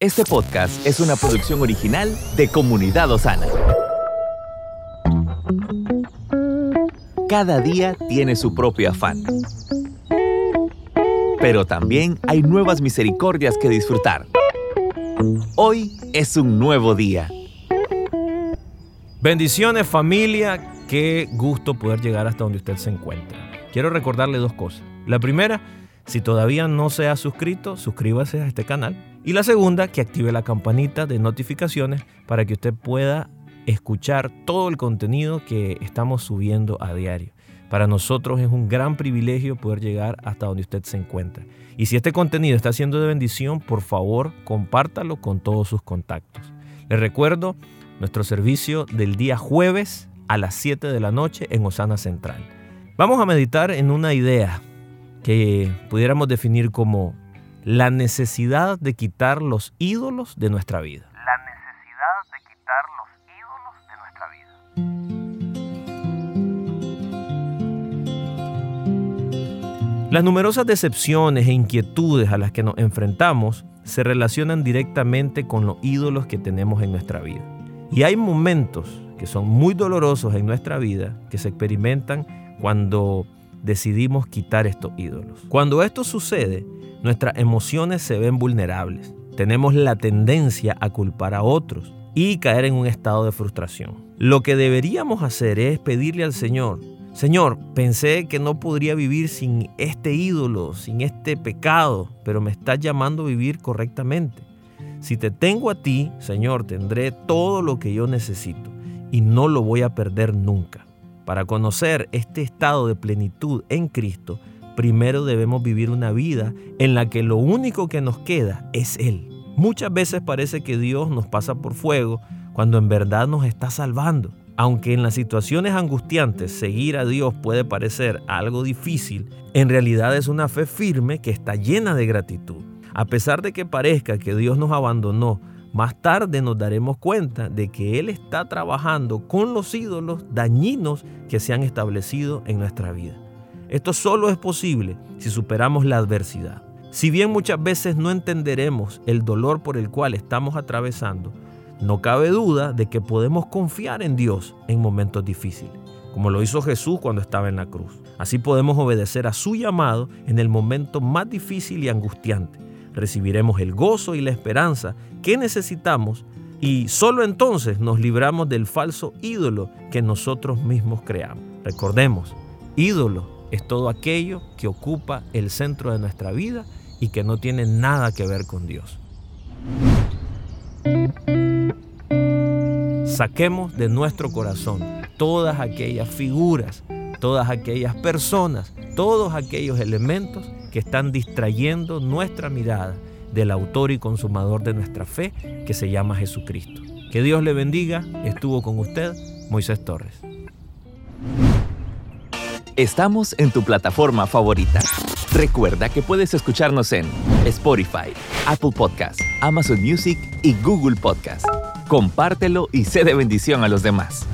Este podcast es una producción original de Comunidad Osana. Cada día tiene su propio afán. Pero también hay nuevas misericordias que disfrutar. Hoy es un nuevo día. Bendiciones familia, qué gusto poder llegar hasta donde usted se encuentra. Quiero recordarle dos cosas. La primera, si todavía no se ha suscrito, suscríbase a este canal. Y la segunda, que active la campanita de notificaciones para que usted pueda escuchar todo el contenido que estamos subiendo a diario. Para nosotros es un gran privilegio poder llegar hasta donde usted se encuentra. Y si este contenido está siendo de bendición, por favor, compártalo con todos sus contactos. Les recuerdo nuestro servicio del día jueves a las 7 de la noche en Osana Central. Vamos a meditar en una idea que pudiéramos definir como la necesidad de quitar los ídolos de nuestra vida. La necesidad de quitar los ídolos de nuestra vida. Las numerosas decepciones e inquietudes a las que nos enfrentamos se relacionan directamente con los ídolos que tenemos en nuestra vida. Y hay momentos que son muy dolorosos en nuestra vida que se experimentan cuando decidimos quitar estos ídolos. Cuando esto sucede, nuestras emociones se ven vulnerables. Tenemos la tendencia a culpar a otros y caer en un estado de frustración. Lo que deberíamos hacer es pedirle al Señor, Señor, pensé que no podría vivir sin este ídolo, sin este pecado, pero me estás llamando a vivir correctamente. Si te tengo a ti, Señor, tendré todo lo que yo necesito y no lo voy a perder nunca. Para conocer este estado de plenitud en Cristo, primero debemos vivir una vida en la que lo único que nos queda es Él. Muchas veces parece que Dios nos pasa por fuego cuando en verdad nos está salvando. Aunque en las situaciones angustiantes seguir a Dios puede parecer algo difícil, en realidad es una fe firme que está llena de gratitud. A pesar de que parezca que Dios nos abandonó, más tarde nos daremos cuenta de que Él está trabajando con los ídolos dañinos que se han establecido en nuestra vida. Esto solo es posible si superamos la adversidad. Si bien muchas veces no entenderemos el dolor por el cual estamos atravesando, no cabe duda de que podemos confiar en Dios en momentos difíciles, como lo hizo Jesús cuando estaba en la cruz. Así podemos obedecer a su llamado en el momento más difícil y angustiante recibiremos el gozo y la esperanza que necesitamos y solo entonces nos libramos del falso ídolo que nosotros mismos creamos. Recordemos, ídolo es todo aquello que ocupa el centro de nuestra vida y que no tiene nada que ver con Dios. Saquemos de nuestro corazón todas aquellas figuras, todas aquellas personas, todos aquellos elementos que están distrayendo nuestra mirada del autor y consumador de nuestra fe, que se llama Jesucristo. Que Dios le bendiga. Estuvo con usted Moisés Torres. Estamos en tu plataforma favorita. Recuerda que puedes escucharnos en Spotify, Apple Podcast, Amazon Music y Google Podcast. Compártelo y sé de bendición a los demás.